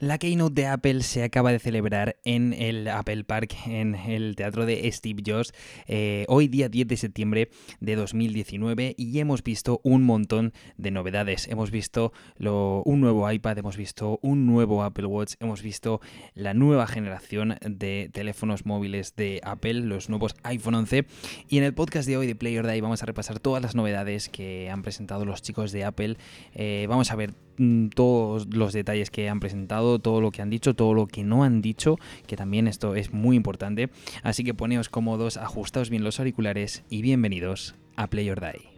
La keynote de Apple se acaba de celebrar en el Apple Park, en el teatro de Steve Jobs, eh, hoy día 10 de septiembre de 2019 y hemos visto un montón de novedades. Hemos visto un nuevo iPad, hemos visto un nuevo Apple Watch, hemos visto la nueva generación de teléfonos móviles de Apple, los nuevos iPhone 11 y en el podcast de hoy de Player Day vamos a repasar todas las novedades que han presentado los chicos de Apple. Eh, vamos a ver todos los detalles que han presentado todo, lo que han dicho, todo lo que no han dicho, que también esto es muy importante. Así que poneos cómodos, ajustaos bien los auriculares y bienvenidos a Play or Die.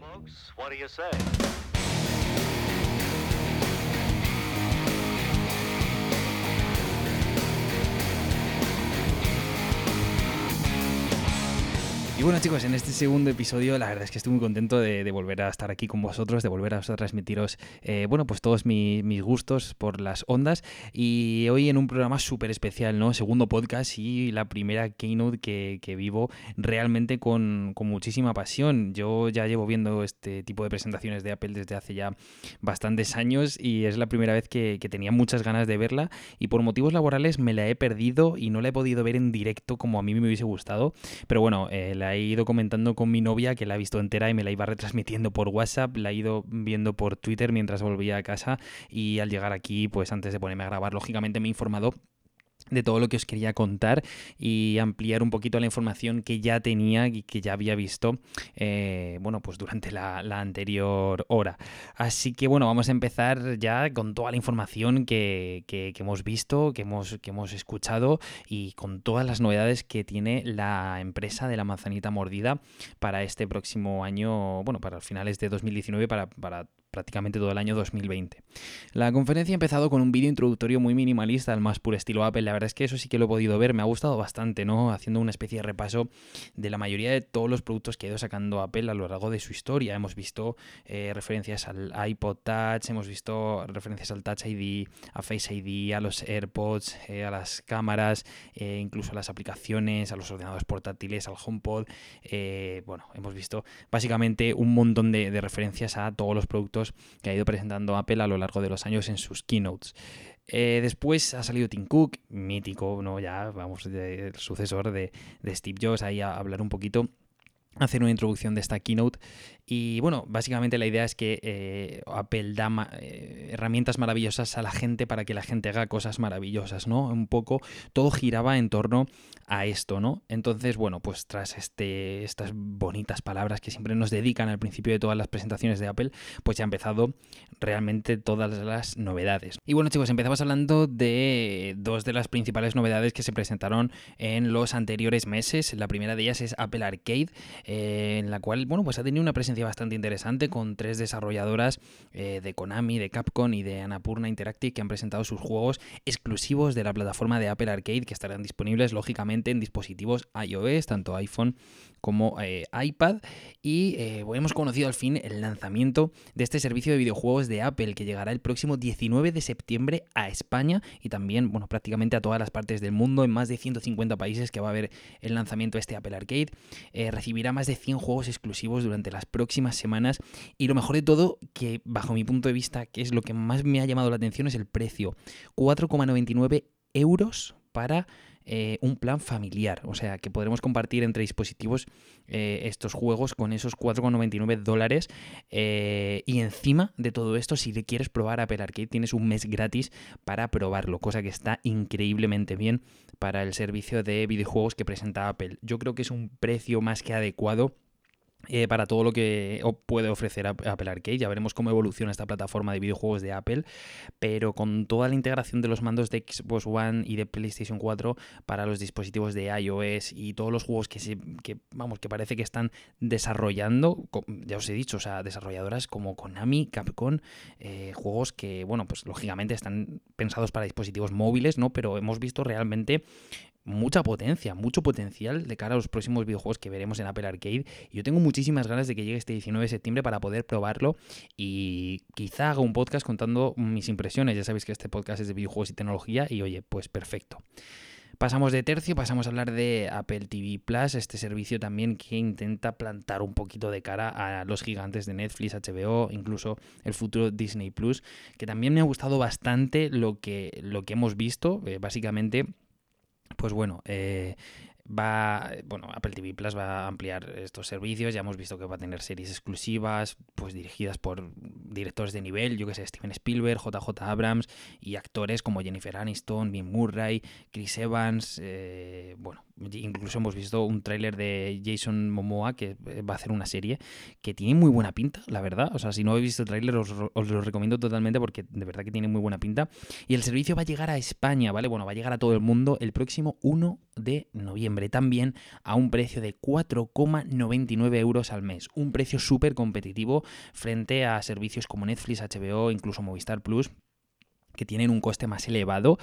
Y bueno chicos, en este segundo episodio la verdad es que estoy muy contento de, volver a estar aquí con vosotros, de volver a transmitiros, eh, bueno, pues todos mis gustos por las ondas. Y hoy en un programa súper especial, ¿no? Segundo podcast y la primera keynote que, vivo realmente con, muchísima pasión. Yo ya llevo viendo este tipo de presentaciones de Apple desde hace ya bastantes años y es la primera vez que, tenía muchas ganas de verla y por motivos laborales me la he perdido y no la he podido ver en directo como a mí me hubiese gustado. Pero bueno, eh, la he ido comentando con mi novia que la ha visto entera y me la iba retransmitiendo por WhatsApp, la he ido viendo por Twitter mientras volvía a casa y al llegar aquí, pues antes de ponerme a grabar, lógicamente me he informado de todo lo que os quería contar y ampliar un poquito la información que ya tenía y que ya había visto eh, bueno pues durante la, anterior hora. Así que bueno vamos a empezar ya con toda la información que, hemos visto que hemos, que hemos escuchado y con todas las novedades que tiene la empresa de la manzanita mordida para este próximo año bueno para finales de 2019 para, para prácticamente todo el año 2020. La conferencia ha empezado con un vídeo introductorio muy minimalista, al más puro estilo Apple. La verdad es que eso sí que lo he podido ver, me ha gustado bastante, ¿no? Haciendo una especie de repaso de la mayoría de todos los productos que ha ido sacando Apple a lo largo de su historia. Hemos visto eh, referencias al iPod Touch, hemos visto referencias al Touch ID, a Face ID, a los AirPods, eh, a las cámaras, eh, incluso a las aplicaciones, a los ordenadores portátiles, al HomePod. bueno, hemos visto básicamente un montón de referencias a todos los productos que ha ido presentando Apple a lo largo de los años en sus keynotes. Eh, después ha salido Tim Cook, mítico, ¿no? Ya, vamos, el sucesor de, de Steve Jobs, ahí a hablar un poquito hacer una introducción de esta keynote y bueno, básicamente la idea es que eh, Apple da eh, herramientas maravillosas a la gente para que la gente haga cosas maravillosas, ¿no? Un poco todo giraba en torno a esto, ¿no? Entonces, bueno, pues tras este, estas bonitas palabras que siempre nos dedican al principio de todas las presentaciones de Apple, pues ya ha empezado realmente todas las novedades. Y bueno chicos, empezamos hablando de dos de las principales novedades que se presentaron en los anteriores meses. La primera de ellas es Apple Arcade, eh, en la cual, bueno, pues ha tenido una presencia bastante interesante con tres desarrolladoras eh, de Konami, de Capcom y de Annapurna Interactive que han presentado sus juegos exclusivos de la plataforma de Apple Arcade que estarán disponibles lógicamente en dispositivos iOS, tanto iPhone como eh, iPad. Y eh, hemos conocido al fin el lanzamiento de este servicio de videojuegos de Apple que llegará el próximo 19 de septiembre a España y también, bueno, prácticamente a todas las partes del mundo, en más de 150 países que va a haber el lanzamiento de este Apple Arcade. recibirá más de 100 juegos exclusivos durante las próximas semanas. Y lo mejor de todo, que bajo mi punto de vista, que es lo que más me ha llamado la atención, es el precio. 4,99 euros para eh, un plan familiar. O sea, que podremos compartir entre dispositivos eh, estos juegos con esos 4,99 dólares. Eh, y encima de todo esto, si le quieres probar Apple Arcade, tienes un mes gratis para probarlo, cosa que está increíblemente bien para el servicio de videojuegos que presenta Apple. Yo creo que es un precio más que adecuado eh, para todo lo que puede ofrecer Apple Arcade. Ya veremos cómo evoluciona esta plataforma de videojuegos de Apple, pero con toda la integración de los mandos de Xbox One y de PlayStation 4 para los dispositivos de iOS y todos los juegos que, se, vamos, que parece que están desarrollando, ya os he dicho, o sea, desarrolladoras como Konami, Capcom, eh, juegos que, bueno, pues lógicamente están pensados para dispositivos móviles, ¿no? Pero hemos visto realmente mucha potencia, mucho potencial de cara a los próximos videojuegos que veremos en Apple Arcade. Yo tengo muchísimas ganas de que llegue este 19 de septiembre para poder probarlo y quizá haga un podcast contando mis impresiones. Ya sabéis que este podcast es de videojuegos y tecnología y oye, pues perfecto. Pasamos de tercio, pasamos a hablar de Apple TV Plus, este servicio también que intenta plantar un poquito de cara a los gigantes de Netflix, HBO, incluso el futuro Disney Plus, que también me ha gustado bastante lo que, lo que hemos visto, eh, básicamente. Pues bueno, eh, va, bueno, Apple TV Plus va a ampliar estos servicios, ya hemos visto que va a tener series exclusivas, pues dirigidas por directores de nivel, yo que sé, Steven Spielberg, JJ Abrams y actores como Jennifer Aniston, Bill Murray, Chris Evans, eh, bueno, incluso hemos visto un tráiler de Jason Momoa que eh, va a hacer una serie que tiene muy buena pinta, la verdad, o sea, si no habéis visto el tráiler os, os lo recomiendo totalmente porque de verdad que tiene muy buena pinta y el servicio va a llegar a España, ¿vale? Bueno, va a llegar a todo el mundo el próximo 1 de noviembre también a un precio de 4,99 euros al mes. Un precio súper competitivo frente a servicios como Netflix, HBO, incluso Movistar Plus que tienen un coste más elevado,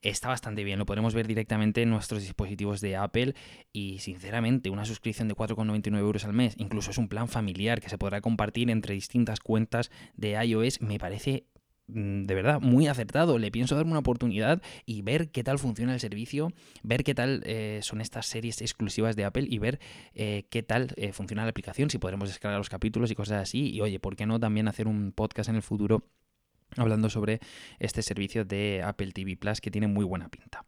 está bastante bien. Lo podremos ver directamente en nuestros dispositivos de Apple y sinceramente una suscripción de 4,99 euros al mes, incluso es un plan familiar que se podrá compartir entre distintas cuentas de iOS, me parece Mm, de verdad, muy acertado. Le pienso darme una oportunidad y ver qué tal funciona el servicio, ver qué tal eh, son estas series exclusivas de Apple y ver eh, qué tal eh, funciona la aplicación, si podremos descargar los capítulos y cosas así. Y oye, ¿por qué no también hacer un podcast en el futuro hablando sobre este servicio de Apple TV Plus que tiene muy buena pinta?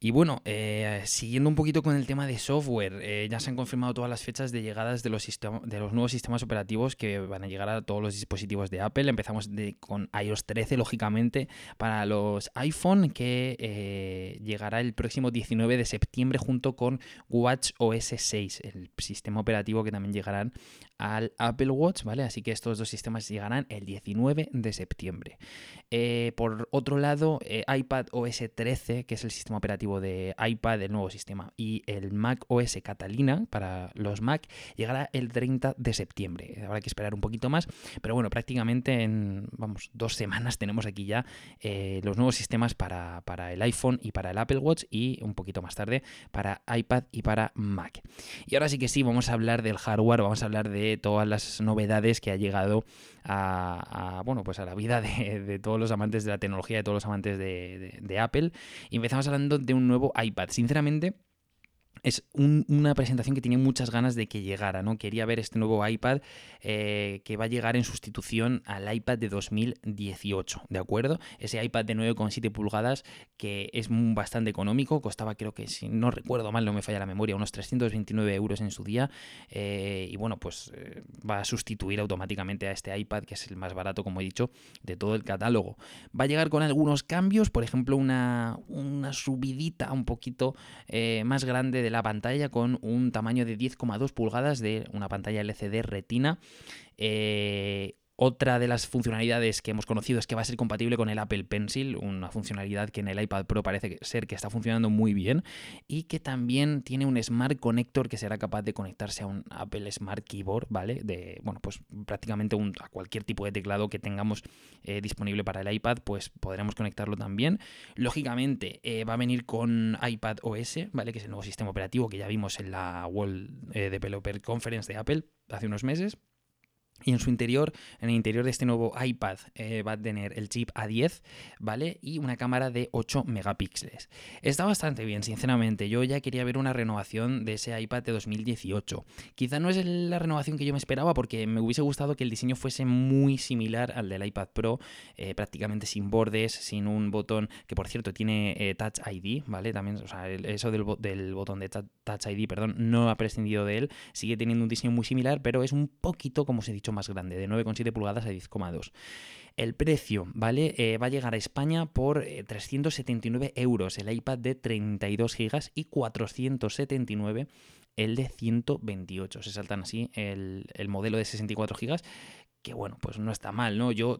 Y bueno, eh, siguiendo un poquito con el tema de software, eh, ya se han confirmado todas las fechas de llegadas de los, de los nuevos sistemas operativos que van a llegar a todos los dispositivos de Apple. Empezamos con iOS 13, lógicamente, para los iPhone, que eh, llegará el próximo 19 de septiembre junto con Watch OS 6, el sistema operativo que también llegarán al Apple Watch, ¿vale? Así que estos dos sistemas llegarán el 19 de septiembre. por otro lado, iPad OS 13, que es el sistema operativo de iPad, el nuevo sistema, y el Mac OS Catalina para los Mac llegará el 30 de septiembre. Habrá que esperar un poquito más, pero bueno, prácticamente en vamos, dos semanas tenemos aquí ya eh, los nuevos sistemas para, para el iPhone y para el Apple Watch y un poquito más tarde para iPad y para Mac. Y ahora sí que sí, vamos a hablar del hardware, vamos a hablar de todas las novedades que ha llegado a, bueno, pues a la vida de, todos los amantes de la tecnología, de todos los amantes de, de Apple. Y empezamos hablando de un nuevo iPad. Sinceramente, es una presentación que tenía muchas ganas de que llegara, ¿no? Quería ver este nuevo iPad eh, que va a llegar en sustitución al iPad de 2018, ¿de acuerdo? Ese iPad de 9,7 pulgadas que es bastante económico, costaba creo que, si no recuerdo mal, no me falla la memoria, unos 329 euros en su día, eh, y bueno, pues eh, va a sustituir automáticamente a este iPad que es el más barato, como he dicho, de todo el catálogo. Va a llegar con algunos cambios, por ejemplo, una, una subidita un poquito más grande de la pantalla con un tamaño de 10,2 pulgadas de una pantalla LCD retina. Eh, otra de las funcionalidades que hemos conocido es que va a ser compatible con el Apple Pencil, una funcionalidad que en el iPad Pro parece ser que está funcionando muy bien y que también tiene un Smart Connector que será capaz de conectarse a un Apple Smart Keyboard, ¿vale? De, bueno, pues prácticamente a cualquier tipo de teclado que tengamos eh, disponible para el iPad, pues podremos conectarlo también. Lógicamente eh, va a venir con iPad OS, ¿vale? Que es el nuevo sistema operativo que ya vimos en la World eh, Developer Conference de Apple hace unos meses. Y en su interior, en el interior de este nuevo iPad, eh, va a tener el chip A10, ¿vale? Y una cámara de 8 megapíxeles. Está bastante bien, sinceramente. Yo ya quería ver una renovación de ese iPad de 2018. Quizá no es la renovación que yo me esperaba porque me hubiese gustado que el diseño fuese muy similar al del iPad Pro, eh, prácticamente sin bordes, sin un botón que, por cierto, tiene eh, Touch ID, ¿vale? También, o sea, eso del, del botón de Touch ID, perdón, no ha prescindido de él. Sigue teniendo un diseño muy similar, pero es un poquito, como os he dicho, más grande, de 9,7 pulgadas a 10,2. El precio, ¿vale? Eh, va a llegar a España por 379 eh, euros el iPad de 32 GB y 479 el de 128. Se saltan así el, el modelo de 64 GB que bueno, pues no está mal, ¿no? Yo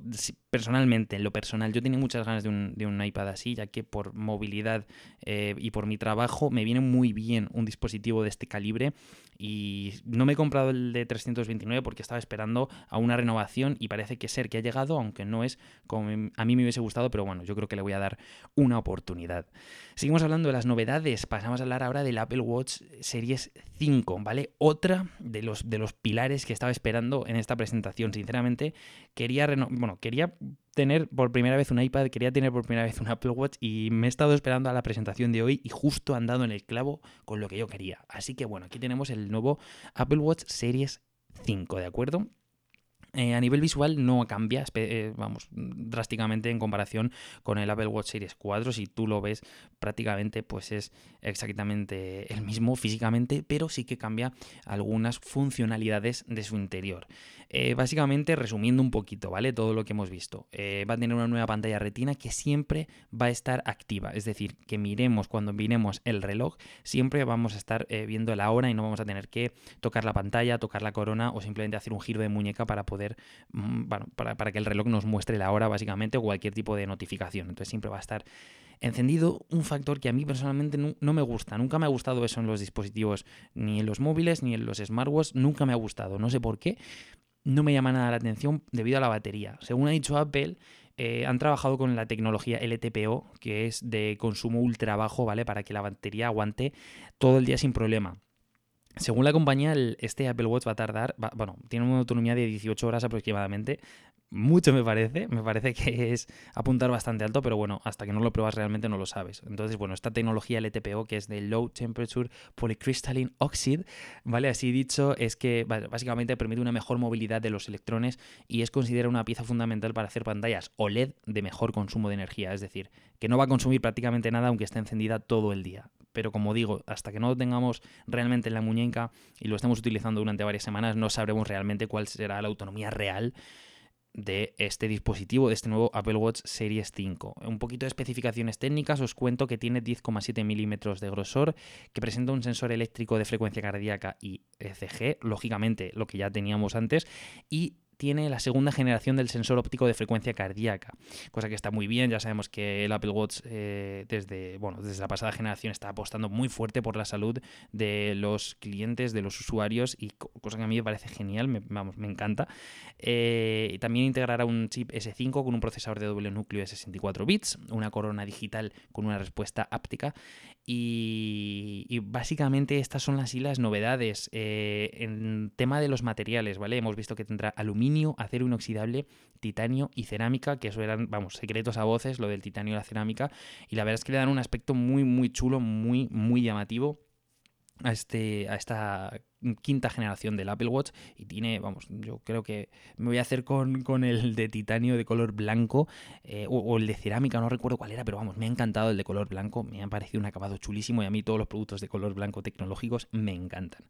personalmente, en lo personal, yo tenía muchas ganas de un, de un iPad así, ya que por movilidad eh, y por mi trabajo me viene muy bien un dispositivo de este calibre y no me he comprado el de 329 porque estaba esperando a una renovación y parece que ser que ha llegado, aunque no es como a mí me hubiese gustado, pero bueno, yo creo que le voy a dar una oportunidad. Seguimos hablando de las novedades, pasamos a hablar ahora del Apple Watch Series 5, ¿vale? Otra de los, de los pilares que estaba esperando en esta presentación, sinceramente quería, bueno, quería tener por primera vez un iPad, quería tener por primera vez un Apple Watch y me he estado esperando a la presentación de hoy y justo han dado en el clavo con lo que yo quería. Así que bueno, aquí tenemos el nuevo Apple Watch Series 5, ¿de acuerdo? Eh, a nivel visual no cambia, eh, vamos, drásticamente en comparación con el Apple Watch Series 4. Si tú lo ves, prácticamente pues es exactamente el mismo físicamente, pero sí que cambia algunas funcionalidades de su interior. Eh, básicamente, resumiendo un poquito, ¿vale? Todo lo que hemos visto. va a tener una nueva pantalla retina que siempre va a estar activa. Es decir, que miremos cuando miremos el reloj, siempre vamos a estar viendo la hora y no vamos a tener que tocar la pantalla, tocar la corona o simplemente hacer un giro de muñeca para poder Mm, para, que el reloj nos muestre la hora básicamente o cualquier tipo de notificación. Entonces siempre va a estar encendido un factor que a mí personalmente no, me gusta. Nunca me ha gustado eso en los dispositivos, ni en los móviles, ni en los smartwatches. Nunca me ha gustado. No sé por qué. No me llama nada la atención debido a la batería. Según ha dicho Apple, eh, han trabajado con la tecnología LTPO, que es de consumo ultra bajo, ¿vale? Para que la batería aguante todo el día sin problema. Según la compañía, este Apple Watch va a tardar, bueno, tiene una autonomía de 18 horas aproximadamente. Mucho me parece, me parece que es apuntar bastante alto, pero bueno, hasta que no lo pruebas realmente no lo sabes. Entonces, bueno, esta tecnología LTPO, que es de Low Temperature Polycrystalline Oxide, ¿vale? Así dicho, es que básicamente permite una mejor movilidad de los electrones y es considerada una pieza fundamental para hacer pantallas OLED de mejor consumo de energía, es decir, que no va a consumir prácticamente nada aunque esté encendida todo el día pero como digo, hasta que no lo tengamos realmente en la muñeca y lo estemos utilizando durante varias semanas, no sabremos realmente cuál será la autonomía real de este dispositivo, de este nuevo Apple Watch Series 5. Un poquito de especificaciones técnicas, os cuento que tiene 10,7 milímetros de grosor, que presenta un sensor eléctrico de frecuencia cardíaca y ECG, lógicamente lo que ya teníamos antes, y tiene la segunda generación del sensor óptico de frecuencia cardíaca, cosa que está muy bien. Ya sabemos que el Apple Watch eh, desde, bueno, desde la pasada generación está apostando muy fuerte por la salud de los clientes, de los usuarios, y cosa que a mí me parece genial, me, vamos, me encanta. Eh, también integrará un chip S5 con un procesador de doble núcleo de 64 bits, una corona digital con una respuesta áptica y, básicamente estas son las, las novedades. Eh, en tema de los materiales, ¿vale? Hemos visto que tendrá aluminio, acero inoxidable, titanio y cerámica, que eso eran, vamos, secretos a voces, lo del titanio y la cerámica. Y la verdad es que le dan un aspecto muy, muy chulo, muy, muy llamativo a, este, a esta quinta generación del Apple Watch y tiene, vamos, yo creo que me voy a hacer con, el de titanio de color blanco eh, o, el de cerámica, no recuerdo cuál era, pero vamos, me ha encantado el de color blanco, me ha parecido un acabado chulísimo y a mí todos los productos de color blanco tecnológicos me encantan.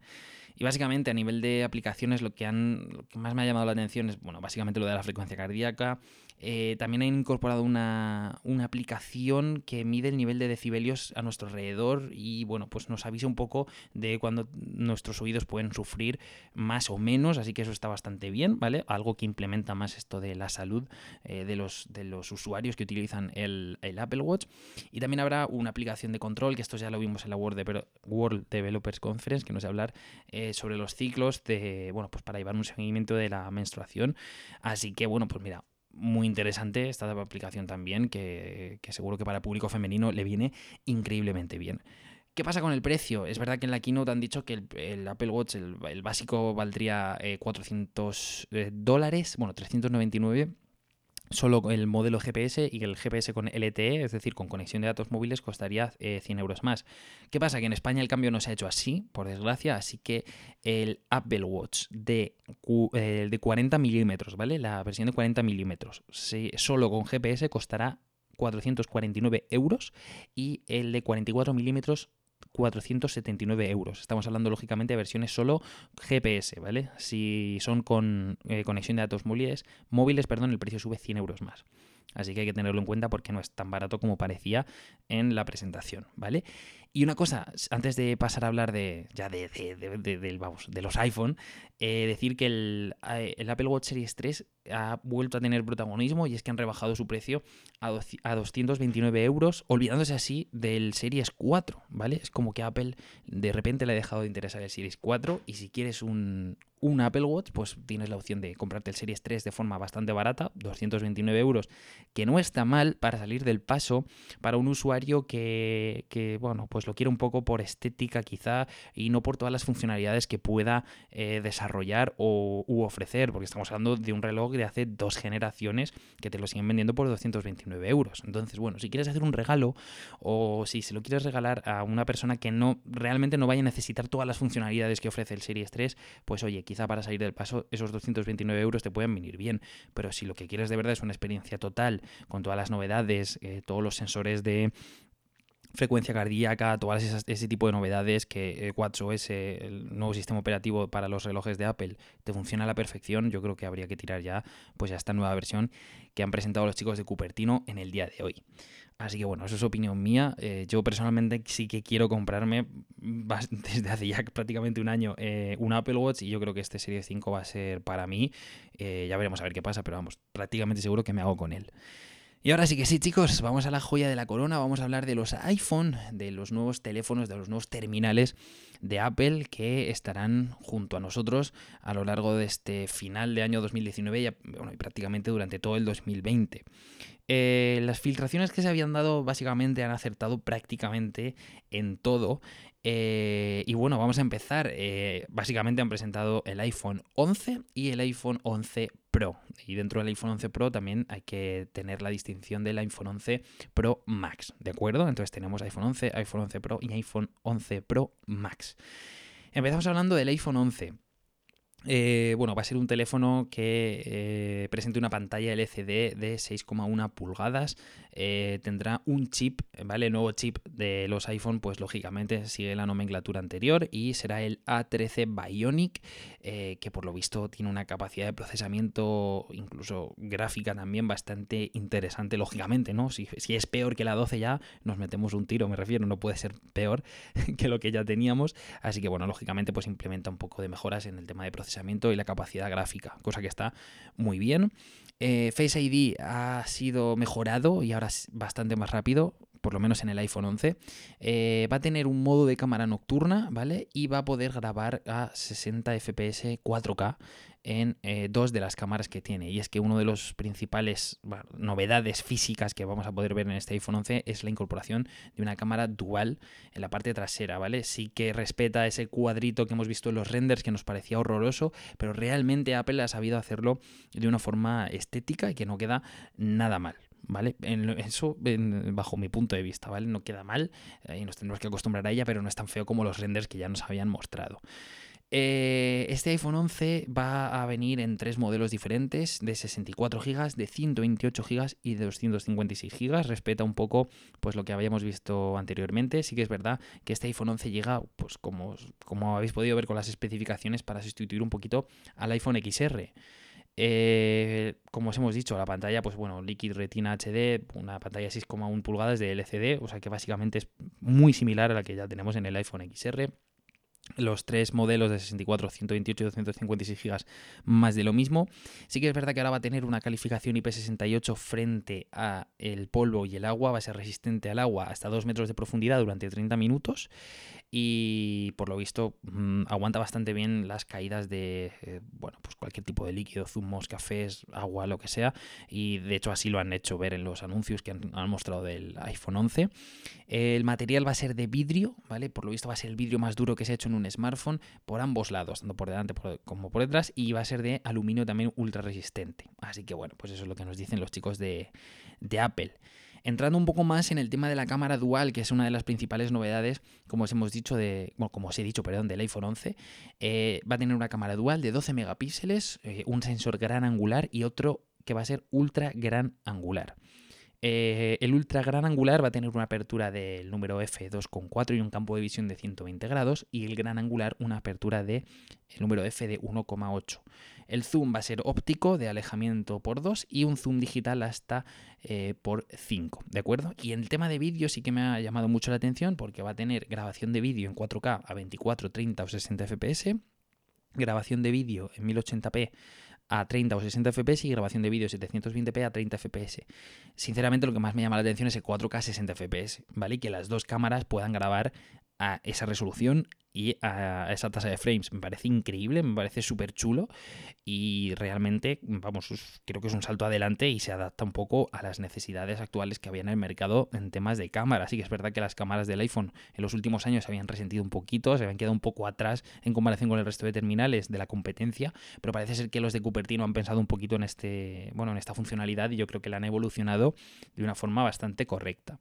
Y básicamente a nivel de aplicaciones lo que, han, lo que más me ha llamado la atención es, bueno, básicamente lo de la frecuencia cardíaca, eh, también han incorporado una, aplicación que mide el nivel de decibelios a nuestro alrededor y bueno, pues nos avisa un poco de cuando nuestros oídos pueden sufrir más o menos, así que eso está bastante bien, ¿vale? Algo que implementa más esto de la salud eh, de, los, de los usuarios que utilizan el, Apple Watch. Y también habrá una aplicación de control, que esto ya lo vimos en la World, Developers Conference, que nos va a hablar eh, sobre los ciclos de, bueno, pues para llevar un seguimiento de la menstruación. Así que bueno, pues mira, muy interesante esta aplicación también, que, seguro que para público femenino le viene increíblemente bien. ¿Qué pasa con el precio? Es verdad que en la keynote han dicho que el, Apple Watch, el, básico, valdría 400 eh, dólares, bueno, 399 Solo el modelo GPS y el GPS con LTE, es decir, con conexión de datos móviles, costaría 100 eh, euros más. ¿Qué pasa? Que en España el cambio no se ha hecho así, por desgracia, así que el Apple Watch de, eh, de 40 milímetros, ¿vale? La versión de 40 milímetros, solo con GPS costará 449 euros y el de 44 milímetros 479 euros. Estamos hablando lógicamente de versiones solo GPS, ¿vale? Si son con eh, conexión de datos móviles, móviles, perdón, el precio sube 100 euros más. Así que hay que tenerlo en cuenta porque no es tan barato como parecía en la presentación, ¿vale? Y una cosa, antes de pasar a hablar de ya de, vamos, de los iPhone, eh, decir que el, eh, el, Apple Watch Series 3 ha vuelto a tener protagonismo y es que han rebajado su precio a, 229 euros, olvidándose así del Series 4, ¿vale? Es como que Apple de repente le ha dejado de interesar el Series 4 y si quieres un, un Apple Watch, pues tienes la opción de comprarte el Series 3 de forma bastante barata, 229 euros, que no está mal para salir del paso para un usuario que, que bueno, pues lo quiere un poco por estética quizá y no por todas las funcionalidades que pueda eh, desarrollar o u ofrecer, porque estamos hablando de un reloj de hace dos generaciones que te lo siguen vendiendo por 229 euros. Entonces, bueno, si quieres hacer un regalo o si se lo quieres regalar a una persona que no realmente no vaya a necesitar todas las funcionalidades que ofrece el Series 3, pues oye, quizá para salir del paso esos 229 euros te pueden venir bien, pero si lo que quieres de verdad es una experiencia total con todas las novedades, eh, todos los sensores de frecuencia cardíaca, todas esas, ese tipo de novedades que eh, WatchOS, el nuevo sistema operativo para los relojes de Apple, te funciona a la perfección, yo creo que habría que tirar ya pues a esta nueva versión que han presentado los chicos de Cupertino en el día de hoy. Así que bueno, eso es opinión mía. Eh, yo personalmente sí que quiero comprarme desde hace ya prácticamente un año eh, un Apple Watch y yo creo que este Serie 5 va a ser para mí. Eh, ya veremos a ver qué pasa, pero vamos, prácticamente seguro que me hago con él. Y ahora sí que sí, chicos, vamos a la joya de la corona, vamos a hablar de los iPhone, de los nuevos teléfonos, de los nuevos terminales de Apple que estarán junto a nosotros a lo largo de este final de año 2019 y, prácticamente durante todo el 2020. Eh, las filtraciones que se habían dado básicamente han acertado prácticamente en todo. Eh, y bueno, vamos a empezar. Eh, básicamente han presentado el iPhone 11 y el iPhone 11 Y dentro del iPhone 11 Pro también hay que tener la distinción del iPhone 11 Pro Max. ¿De acuerdo? Entonces tenemos iPhone 11, iPhone 11 Pro y iPhone 11 Pro Max. Empezamos hablando del iPhone 11. Eh, bueno, va a ser un teléfono que eh, presente una pantalla LCD de 6,1 pulgadas. Eh, tendrá un chip, ¿vale? El nuevo chip de los iPhone, pues lógicamente sigue la nomenclatura anterior y será el A13 Bionic, que por lo visto tiene una capacidad de procesamiento, incluso gráfica también, bastante interesante, lógicamente, ¿no? Si, si es peor que la 12 ya, nos metemos un tiro, me refiero, no puede ser peor que lo que ya teníamos. Así que, bueno, lógicamente, pues implementa un poco de mejoras en el tema de procesamiento y la capacidad gráfica, cosa que está muy bien. Eh, Face ID ha sido mejorado y ahora es bastante más rápido, por lo menos en el iPhone 11. Eh, va a tener un modo de cámara nocturna, ¿vale? Y va a poder grabar a 60 FPS 4K en eh, dos de las cámaras que tiene. Y es que una de las principales novedades físicas que vamos a poder ver en este iPhone 11 es la incorporación de una cámara dual en la parte trasera, ¿vale? Sí que respeta ese cuadrito que hemos visto en los renders que nos parecía horroroso, pero realmente Apple ha sabido hacerlo de una forma estética y que no queda nada mal. ¿Vale? Eso, bajo mi punto de vista, ¿vale? No queda mal y nos tendremos que acostumbrar a ella, pero no es tan feo como los renders que ya nos habían mostrado. Eh, este iPhone 11 va a venir en tres modelos diferentes, de 64 GB, de 128 GB y de 256 GB. Respeta un poco pues, lo que habíamos visto anteriormente. Sí que es verdad que este iPhone 11 llega, pues como, como habéis podido ver con las especificaciones, para sustituir un poquito al iPhone XR. Eh, como os hemos dicho, la pantalla, pues bueno, Liquid Retina HD, una pantalla 6,1 pulgadas de LCD, o sea que básicamente es muy similar a la que ya tenemos en el iPhone XR los tres modelos de 64, 128 y 256 GB más de lo mismo. Sí que es verdad que ahora va a tener una calificación IP68 frente a el polvo y el agua, va a ser resistente al agua hasta 2 metros de profundidad durante 30 minutos y por lo visto mm, aguanta bastante bien las caídas de eh, bueno, pues cualquier tipo de líquido, zumos, cafés, agua, lo que sea y de hecho así lo han hecho ver en los anuncios que han, mostrado del iPhone 11. El material va a ser de vidrio, ¿vale? Por lo visto va a ser el vidrio más duro que se ha hecho en un smartphone por ambos lados, tanto por delante como por detrás, y va a ser de aluminio también ultra resistente. Así que bueno, pues eso es lo que nos dicen los chicos de, Apple. Entrando un poco más en el tema de la cámara dual, que es una de las principales novedades, como os hemos dicho, de, bueno, como os he dicho, perdón, del iPhone 11, eh, va a tener una cámara dual de 12 megapíxeles, eh, un sensor gran angular y otro que va a ser ultra gran angular. Eh, el ultra gran angular va a tener una apertura del número f2.4 y un campo de visión de 120 grados y el gran angular una apertura de el número f de 1.8. El zoom va a ser óptico de alejamiento por 2 y un zoom digital hasta eh, por 5, ¿de acuerdo? Y el tema de vídeo sí que me ha llamado mucho la atención porque va a tener grabación de vídeo en 4K a 24, 30 o 60 fps, grabación de vídeo en 1080p a 30 o 60 fps y grabación de vídeo 720p a 30 fps. Sinceramente lo que más me llama la atención es el 4K 60 fps, ¿vale? Y que las dos cámaras puedan grabar a esa resolución y a esa tasa de frames. Me parece increíble, me parece súper chulo y realmente, vamos, creo que es un salto adelante y se adapta un poco a las necesidades actuales que había en el mercado en temas de cámara. Así que es verdad que las cámaras del iPhone en los últimos años se habían resentido un poquito, se habían quedado un poco atrás en comparación con el resto de terminales de la competencia, pero parece ser que los de Cupertino han pensado un poquito en este, bueno, en esta funcionalidad y yo creo que la han evolucionado de una forma bastante correcta.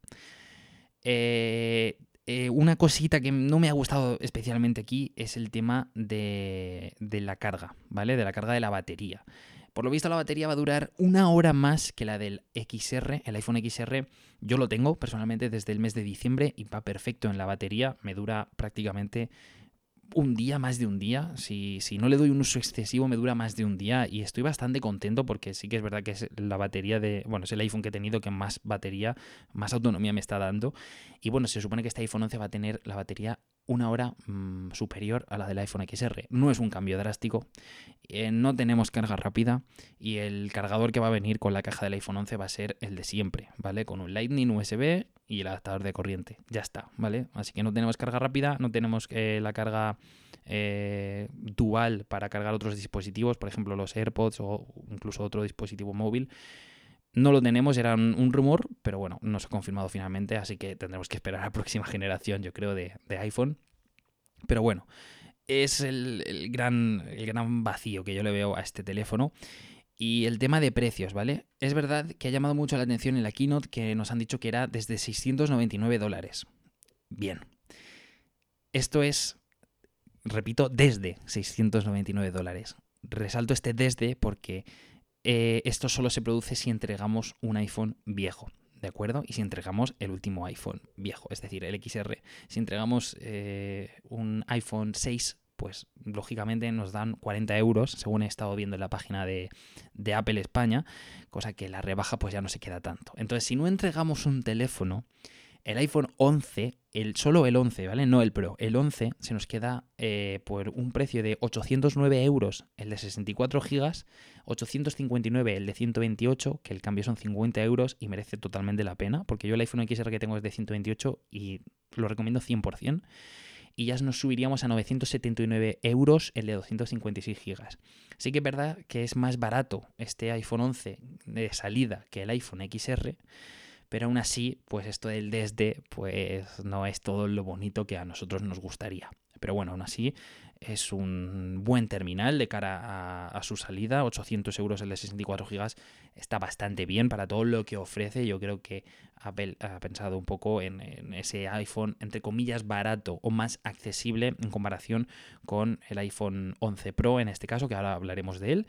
Eh, eh, una cosita que no me ha gustado especialmente aquí es el tema de, la carga, ¿vale? De la carga de la batería. Por lo visto la batería va a durar una hora más que la del XR, el iPhone XR. Yo lo tengo personalmente desde el mes de diciembre y va perfecto en la batería. Me dura prácticamente un día, más de un día. Si, si, no le doy un uso excesivo, me dura más de un día. Y estoy bastante contento porque sí que es verdad que es la batería de. Bueno, es el iPhone que he tenido que más batería, más autonomía me está dando. Y bueno, se supone que este iPhone 11 va a tener la batería una hora mm, superior a la del iPhone XR. No es un cambio drástico, eh, no tenemos carga rápida y el cargador que va a venir con la caja del iPhone 11 va a ser el de siempre, ¿vale? Con un Lightning USB y el adaptador de corriente. Ya está, ¿vale? Así que no tenemos carga rápida, no tenemos eh, la carga eh, dual para cargar otros dispositivos, por ejemplo los AirPods o incluso otro dispositivo móvil. No lo tenemos, era un, rumor, pero bueno, no se ha confirmado finalmente, así que tendremos que esperar a la próxima generación, yo creo, de, iPhone. Pero bueno, es el, gran, el gran vacío que yo le veo a este teléfono. Y el tema de precios, ¿vale? Es verdad que ha llamado mucho la atención en la keynote que nos han dicho que era desde 699 dólares. Bien. Esto es, repito, desde 699 dólares. Resalto este desde porque eh, esto solo se produce si entregamos un iPhone viejo. ¿De acuerdo? Y si entregamos el último iPhone viejo, es decir, el XR. Si entregamos eh, un iPhone 6, pues lógicamente nos dan 40 euros, según he estado viendo en la página de, de, Apple España, cosa que la rebaja pues ya no se queda tanto. Entonces, si no entregamos un teléfono, el iPhone 11, el, solo el 11, ¿vale? No el Pro, el 11 se nos queda eh, por un precio de 809 euros el de 64 gigas, 859 el de 128, que el cambio son 50 euros y merece totalmente la pena, porque yo el iPhone XR que tengo es de 128 y lo recomiendo 100%. Y ya nos subiríamos a 979 euros el de 256 gigas. Sí que es verdad que es más barato este iPhone 11 de salida que el iPhone XR, pero aún así, pues esto del desde, pues no es todo lo bonito que a nosotros nos gustaría. Pero bueno, aún así es un buen terminal de cara a, su salida. 800 euros el de 64 GB está bastante bien para todo lo que ofrece. Yo creo que Apple ha pensado un poco en, en, ese iPhone, entre comillas, barato o más accesible en comparación con el iPhone 11 Pro, en este caso, que ahora hablaremos de él.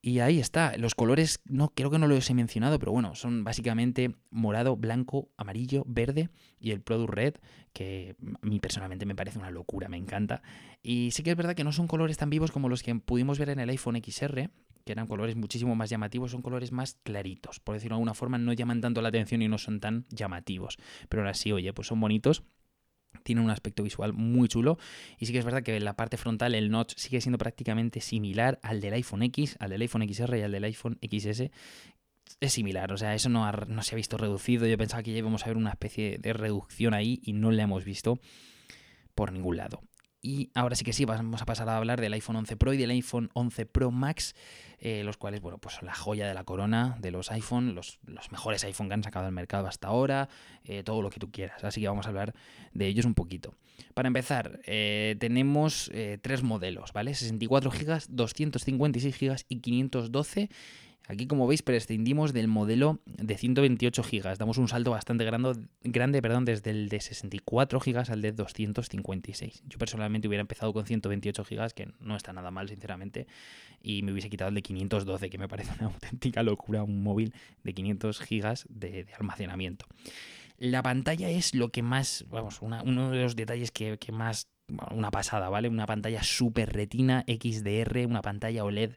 Y ahí está. Los colores, no creo que no los he mencionado, pero bueno, son básicamente morado, blanco, amarillo, verde y el Product Red, que a mí personalmente me parece una locura, me encanta. Y sí que es verdad que no son colores tan vivos como los que pudimos ver en el iPhone XR, que eran colores muchísimo más llamativos, son colores más claritos. Por decirlo de alguna forma, no llaman tanto la atención y no son tan llamativos. Pero ahora sí, oye, pues son bonitos tiene un aspecto visual muy chulo. Y sí que es verdad que la parte frontal el notch sigue siendo prácticamente similar al del iPhone X, al del iPhone XR y al del iPhone XS. Es similar, o sea, eso no, no se ha visto reducido. Yo pensaba que ya íbamos a ver una especie de reducción ahí y no la hemos visto por ningún lado. Y ahora sí que sí, vamos a pasar a hablar del iPhone 11 Pro y del iPhone 11 Pro Max, eh, los cuales, bueno, pues son la joya de la corona de los iPhone, los, mejores iPhone que han sacado al mercado hasta ahora, eh, todo lo que tú quieras. Así que vamos a hablar de ellos un poquito. Para empezar, eh, tenemos tres modelos, ¿vale? 64 GB, 256 GB y 512 Aquí, como veis, prescindimos del modelo de 128 GB. Damos un salto bastante grande, perdón, desde el de 64 GB al de 256. Yo personalmente hubiera empezado con 128 GB, que no está nada mal, sinceramente, y me hubiese quitado el de 512, que me parece una auténtica locura, un móvil de 500 GB de, almacenamiento. La pantalla es lo que más, vamos, uno de los detalles que más una pasada, ¿vale? Una pantalla super retina XDR, una pantalla OLED,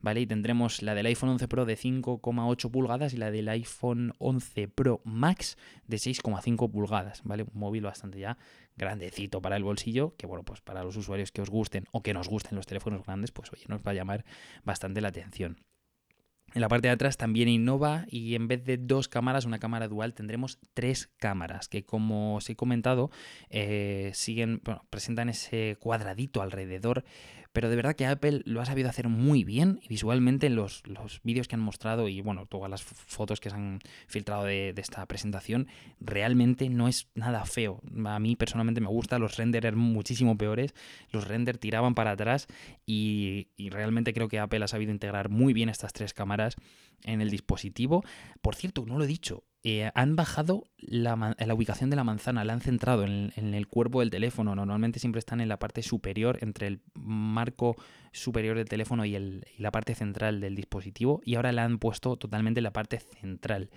¿vale? Y tendremos la del iPhone 11 Pro de 5,8 pulgadas y la del iPhone 11 Pro Max de 6,5 pulgadas, ¿vale? Un móvil bastante ya grandecito para el bolsillo, que bueno, pues para los usuarios que os gusten o que nos gusten los teléfonos grandes, pues oye, nos va a llamar bastante la atención. En la parte de atrás también innova y en vez de dos cámaras, una cámara dual, tendremos tres cámaras que como os he comentado eh, siguen, presentan ese cuadradito alrededor pero de verdad que Apple lo ha sabido hacer muy bien y visualmente los, los vídeos que han mostrado y bueno, todas las fotos que se han filtrado de, esta presentación, realmente no es nada feo. A mí personalmente me gusta, los renders eran muchísimo peores, los renders tiraban para atrás y realmente creo que Apple ha sabido integrar muy bien estas tres cámaras en el dispositivo. Por cierto, no lo he dicho, eh, han bajado la, ubicación de la manzana, la han centrado en, el cuerpo del teléfono. Normalmente siempre están en la parte superior, entre el marco superior del teléfono y, y la parte central del dispositivo, y ahora la han puesto totalmente en la parte central.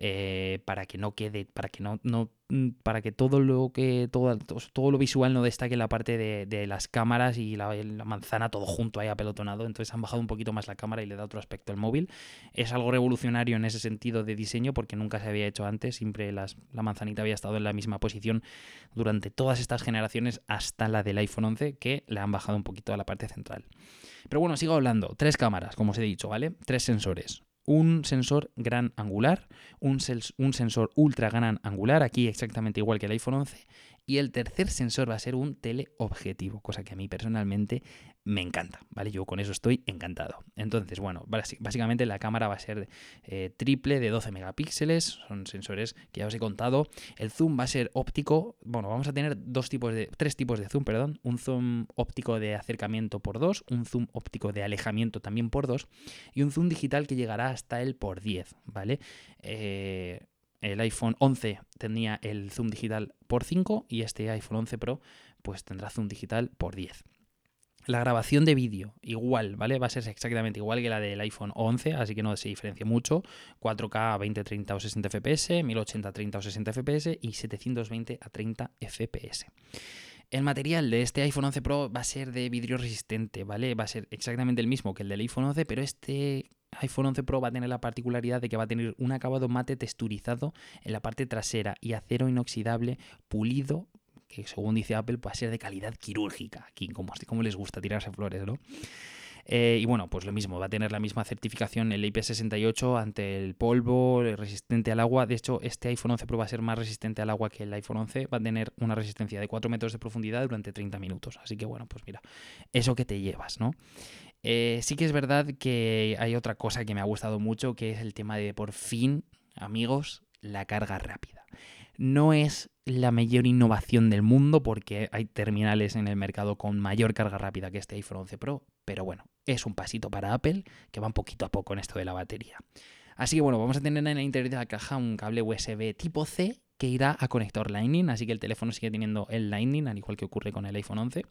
Eh, para que no quede, para que no, no, mm, para que todo lo que, todo, todo lo visual no destaque la parte de, las cámaras y la, manzana todo junto ahí apelotonado. Entonces han bajado un poquito más la cámara y le da otro aspecto al móvil. Es algo revolucionario en ese sentido de diseño porque nunca se había hecho antes. Siempre la manzanita había estado en la misma posición durante todas estas generaciones hasta la del iPhone 11 que le han bajado un poquito a la parte central. Pero bueno, sigo hablando. Tres cámaras, como os he dicho, ¿vale? Tres sensores un sensor gran angular, un, un, sensor ultra gran angular, aquí exactamente igual que el iPhone 11, y el tercer sensor va a ser un teleobjetivo, cosa que a mí personalmente me encanta, ¿vale? Yo con eso estoy encantado. Entonces, bueno, básicamente la cámara va a ser eh, triple de 12 megapíxeles, son sensores que ya os he contado. El zoom va a ser óptico, bueno, vamos a tener dos tipos de, tres tipos de zoom, perdón, un zoom óptico de acercamiento por 2, un zoom óptico de alejamiento también por 2 y un zoom digital que llegará hasta el por 10, ¿vale? Eh, el iPhone 11 tenía el zoom digital por 5 y este iPhone 11 Pro pues tendrá zoom digital por 10. La grabación de vídeo, igual, ¿vale? Va a ser exactamente igual que la del iPhone 11, así que no se diferencia mucho. 4K a 20, 30 o 60 FPS, 1080 a 30 o 60 FPS y 720 a 30 FPS. El material de este iPhone 11 Pro va a ser de vidrio resistente, ¿vale? Va a ser exactamente el mismo que el del iPhone 11, pero este iPhone 11 Pro va a tener la particularidad de que va a tener un acabado mate texturizado en la parte trasera y acero inoxidable pulido que según dice Apple va a ser de calidad quirúrgica, aquí como, como les gusta tirarse flores, ¿no? Eh, y bueno, pues lo mismo, va a tener la misma certificación el IP68 ante el polvo, resistente al agua. De hecho, este iPhone 11 Pro va a ser más resistente al agua que el iPhone 11. Va a tener una resistencia de 4 metros de profundidad durante 30 minutos. Así que bueno, pues mira, eso que te llevas, ¿no? Eh, sí que es verdad que hay otra cosa que me ha gustado mucho, que es el tema de por fin, amigos, la carga rápida. No es la mayor innovación del mundo porque hay terminales en el mercado con mayor carga rápida que este iPhone 11 Pro, pero bueno, es un pasito para Apple que va un poquito a poco en esto de la batería. Así que bueno, vamos a tener en el interior de la caja un cable USB tipo C que irá a conector Lightning, así que el teléfono sigue teniendo el Lightning, al igual que ocurre con el iPhone 11.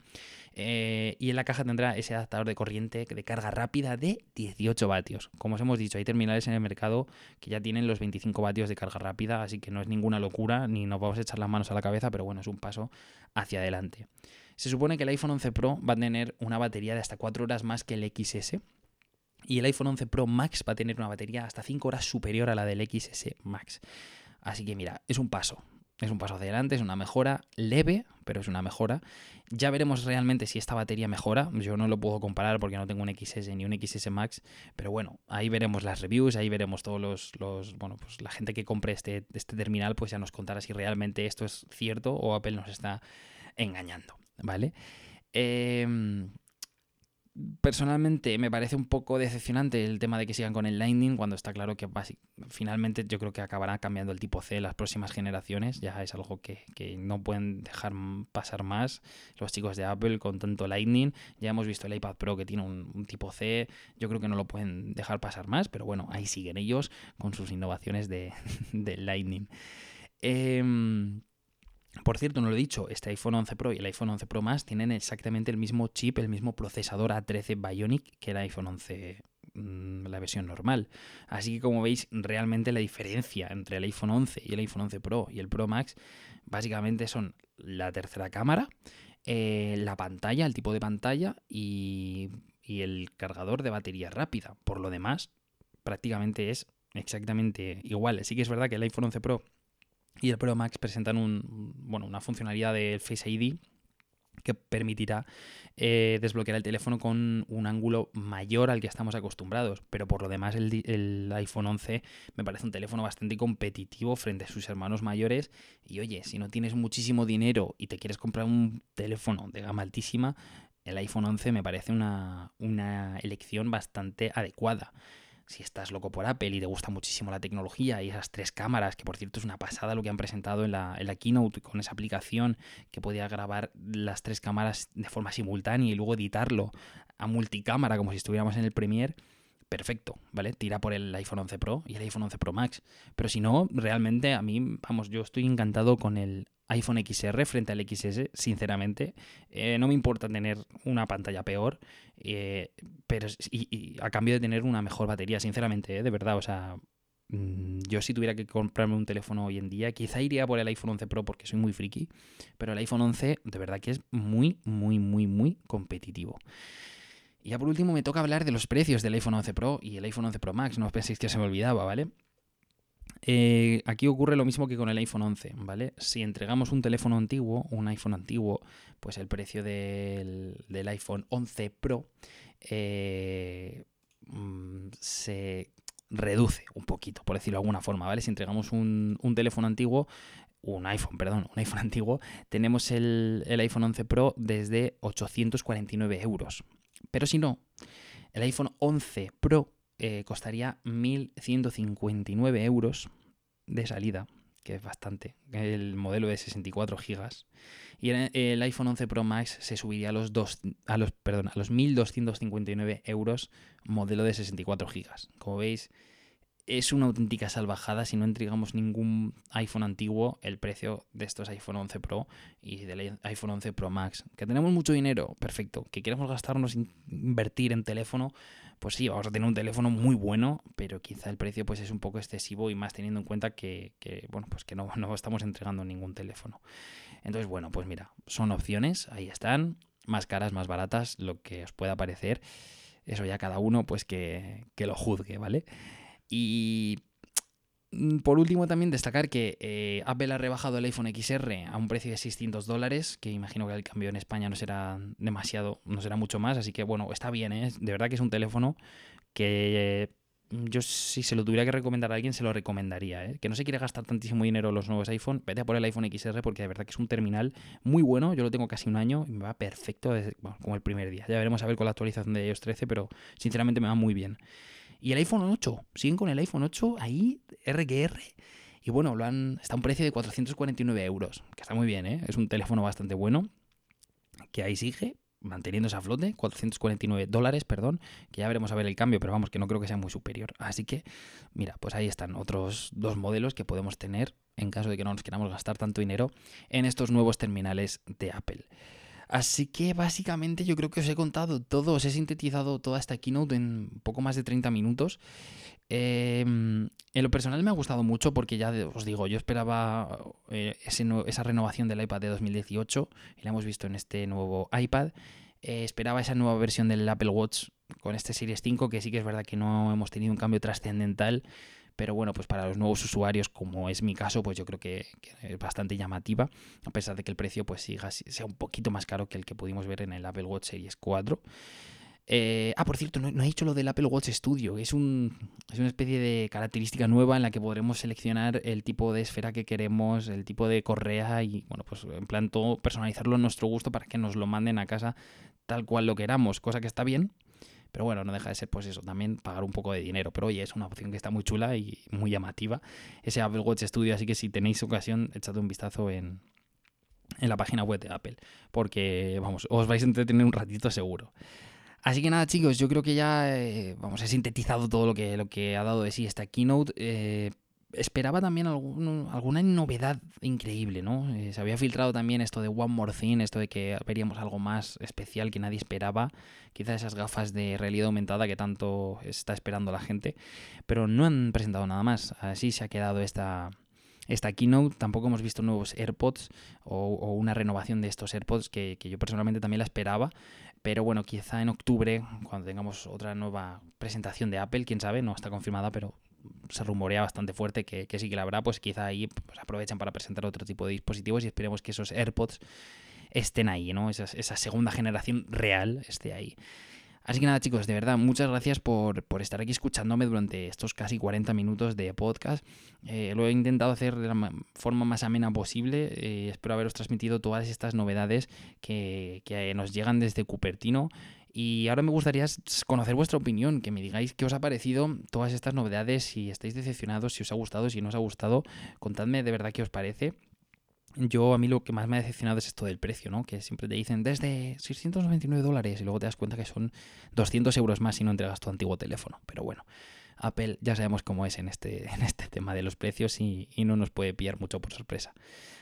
Eh, y en la caja tendrá ese adaptador de corriente de carga rápida de 18 vatios. Como os hemos dicho, hay terminales en el mercado que ya tienen los 25 vatios de carga rápida, así que no es ninguna locura, ni nos vamos a echar las manos a la cabeza, pero bueno, es un paso hacia adelante. Se supone que el iPhone 11 Pro va a tener una batería de hasta 4 horas más que el XS. Y el iPhone 11 Pro Max va a tener una batería hasta 5 horas superior a la del XS Max. Así que mira, es un paso. Es un paso hacia adelante, es una mejora leve, pero es una mejora. Ya veremos realmente si esta batería mejora. Yo no lo puedo comparar porque no tengo un XS ni un XS Max, pero bueno, ahí veremos las reviews, ahí veremos todos los, bueno, pues la gente que compre este, este terminal, pues ya nos contará si realmente esto es cierto o Apple nos está engañando, ¿vale? Eh, personalmente me parece un poco decepcionante el tema de que sigan con el Lightning cuando está claro que finalmente yo creo que acabará cambiando el tipo C las próximas generaciones. Ya es algo que, no pueden dejar pasar más los chicos de Apple con tanto Lightning. Ya hemos visto el iPad Pro que tiene un, tipo C. Yo creo que no lo pueden dejar pasar más, pero bueno, ahí siguen ellos con sus innovaciones de, de Lightning. Eh, por cierto, no lo he dicho, este iPhone 11 Pro y el iPhone 11 Pro Max tienen exactamente el mismo chip, el mismo procesador A13 Bionic que el iPhone 11 mm, la versión normal. Así que como veis, realmente la diferencia entre el iPhone 11 y el iPhone 11 Pro y el Pro Max básicamente son la tercera cámara, eh, la pantalla, el tipo de pantalla y, y el cargador de batería rápida. Por lo demás, prácticamente es exactamente igual. Sí que es verdad que el iPhone 11 Pro y el Pro Max presentan un, bueno, una funcionalidad del Face ID que permitirá eh, desbloquear el teléfono con un ángulo mayor al que estamos acostumbrados. Pero por lo demás, el, el, iPhone 11 me parece un teléfono bastante competitivo frente a sus hermanos mayores. Y oye, si no tienes muchísimo dinero y te quieres comprar un teléfono de gama altísima, el iPhone 11 me parece una, una elección bastante adecuada si estás loco por Apple y te gusta muchísimo la tecnología y esas tres cámaras, que por cierto es una pasada lo que han presentado en la, en keynote con esa aplicación que podía grabar las tres cámaras de forma simultánea y luego editarlo a multicámara como si estuviéramos en el Premiere perfecto, ¿vale? Tira por el iPhone 11 Pro y el iPhone 11 Pro Max. Pero si no, realmente a mí, vamos, yo estoy encantado con el iPhone XR frente al XS, sinceramente. Eh, no me importa tener una pantalla peor, eh, pero y, a cambio de tener una mejor batería, sinceramente, eh, de verdad. O sea, mm, yo si tuviera que comprarme un teléfono hoy en día, quizá iría por el iPhone 11 Pro porque soy muy friki, pero el iPhone 11 de verdad que es muy, muy, muy, muy competitivo. Y ya por último me toca hablar de los precios del iPhone 11 Pro y el iPhone 11 Pro Max, no os penséis que se me olvidaba, ¿vale? Eh, aquí ocurre lo mismo que con el iPhone 11, ¿vale? Si entregamos un teléfono antiguo, un iPhone antiguo, pues el precio del, iPhone 11 Pro eh, mm, se reduce un poquito, por decirlo de alguna forma, ¿vale? Si entregamos un, teléfono antiguo, un iPhone, perdón, un iPhone antiguo, tenemos el, el iPhone 11 Pro desde 849 euros. Pero si no, el iPhone 11 Pro eh, costaría 1.159 euros de salida, que es bastante, el modelo de 64 GB. Y el, iPhone 11 Pro Max se subiría a los, dos, a los, perdón, a los 1.259 euros modelo de 64 GB. Como veis, es una auténtica salvajada si no entregamos ningún iPhone antiguo el precio de estos iPhone 11 Pro y del iPhone 11 Pro Max. Que tenemos mucho dinero, perfecto. Que queremos gastarnos, invertir en teléfono, pues sí, vamos a tener un teléfono muy bueno, pero quizá el precio pues es un poco excesivo y más teniendo en cuenta que, bueno, pues que no, no estamos entregando ningún teléfono. Entonces, bueno, pues mira, son opciones, ahí están, más caras, más baratas, lo que os pueda parecer. Eso ya cada uno pues que, que lo juzgue, ¿vale? Y por último, también destacar que eh, Apple ha rebajado el iPhone XR a un precio de 600 dólares, que imagino que el cambio en España no será demasiado, no será mucho más, así que bueno, está bien, ¿eh? de verdad que es un teléfono que yo si se lo tuviera que recomendar a alguien, se lo recomendaría. ¿eh? Que no se quiere gastar tantísimo dinero en los nuevos iPhone, vete a por el iPhone XR porque de verdad que es un terminal muy bueno, yo lo tengo casi un año y me va perfecto como el primer día. Ya veremos a ver con la actualización de iOS 13, pero sinceramente me va muy bien. Y el iPhone 8, siguen con el iPhone 8 ahí, RQR. Y bueno, lo han, está a un precio de 449 euros, que está muy bien, ¿eh? Es un teléfono bastante bueno, que ahí sigue, manteniendo esa flote, 449 dólares, perdón, que ya veremos a ver el cambio, pero vamos, que no creo que sea muy superior. Así que, mira, pues ahí están otros dos modelos que podemos tener en caso de que no nos queramos gastar tanto dinero en estos nuevos terminales de Apple. Así que básicamente yo creo que os he contado todo, os he sintetizado toda esta keynote en poco más de 30 minutos. Em, en lo personal me ha gustado mucho porque ya os digo, yo esperaba eh, esa renovación del iPad de 2018 y la hemos visto en este nuevo iPad. Eh, esperaba esa nueva versión del Apple Watch con este Series 5, que sí que es verdad que no hemos tenido un cambio trascendental pero bueno, pues para los nuevos usuarios, como es mi caso, pues yo creo que, es bastante llamativa, a pesar de que el precio pues siga, sea un poquito más caro que el que pudimos ver en el Apple Watch Series 4. Eh, ah, por cierto, no, he dicho lo del Apple Watch Studio. Es, un, es una especie de característica nueva en la que podremos seleccionar el tipo de esfera que queremos, el tipo de correa y, bueno, pues en plan todo personalizarlo a nuestro gusto para que nos lo manden a casa tal cual lo queramos, cosa que está bien, pero bueno, no deja de ser, pues eso, también pagar un poco de dinero. Pero oye, es una opción que está muy chula y muy llamativa. Ese Apple Watch Studio, así que si tenéis ocasión, echad un vistazo en, en la página web de Apple. Porque, vamos, os vais a entretener un ratito seguro. Así que nada, chicos, yo creo que ya, eh, vamos, he sintetizado todo lo que, lo que ha dado de sí esta keynote. Eh, esperaba también alguna novedad increíble, ¿no? Eh, se había filtrado también esto de One More Thing, esto de que veríamos algo más especial que nadie esperaba, quizás esas gafas de realidad aumentada que tanto está esperando la gente, pero no han presentado nada más, así se ha quedado esta, esta keynote. Tampoco hemos visto nuevos AirPods o, una renovación de estos AirPods que, yo personalmente también la esperaba. Pero bueno, quizá en octubre, cuando tengamos otra nueva presentación de Apple, quién sabe, no está confirmada, pero se rumorea bastante fuerte que, sí que la habrá, pues quizá ahí pues, aprovechan para presentar otro tipo de dispositivos y esperemos que esos AirPods estén ahí, ¿no? Esa, esa segunda generación real esté ahí. Así que nada, chicos, de verdad, muchas gracias por, estar aquí escuchándome durante estos casi 40 minutos de podcast. Eh, lo he intentado hacer de la forma más amena posible. Eh, espero haberos transmitido todas estas novedades que, que nos llegan desde Cupertino. Y ahora me gustaría conocer vuestra opinión, que me digáis qué os ha parecido todas estas novedades, si estáis decepcionados, si os ha gustado, si no os ha gustado. Contadme de verdad qué os parece. Yo a mí lo que más me ha decepcionado es esto del precio, ¿no? Que siempre te dicen desde 699 dólares y luego te das cuenta que son 200 euros más si no entregas tu antiguo teléfono. Pero bueno, Apple ya sabemos cómo es en este, en este tema de los precios y, no nos puede pillar mucho por sorpresa.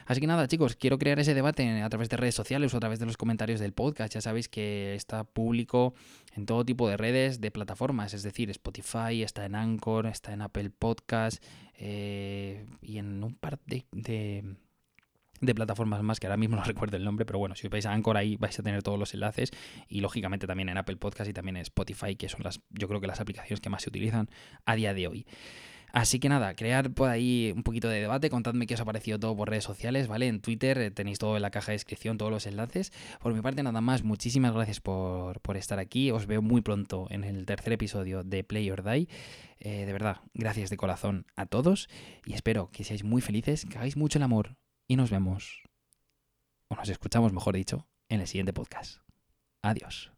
Así que nada, chicos, quiero crear ese debate a través de redes sociales o a través de los comentarios del podcast. Ya sabéis que está público en todo tipo de redes, de plataformas, es decir, Spotify, está en Anchor, está en Apple Podcast eh, y en un par de de plataformas más que ahora mismo no recuerdo el nombre, pero bueno, si os vais a Anchor ahí vais a tener todos los enlaces y lógicamente también en Apple Podcast y también en Spotify, que son las yo creo que las aplicaciones que más se utilizan a día de hoy. Así que nada, crear por ahí un poquito de debate, contadme qué os ha parecido todo por redes sociales, ¿vale? En Twitter eh, tenéis todo en la caja de descripción, todos los enlaces. Por mi parte nada más, muchísimas gracias por, estar aquí, os veo muy pronto en el tercer episodio de Play or Die. Eh, de verdad, gracias de corazón a todos y espero que seáis muy felices, que hagáis mucho el amor y nos vemos, o nos escuchamos, mejor dicho, en el siguiente podcast. Adiós.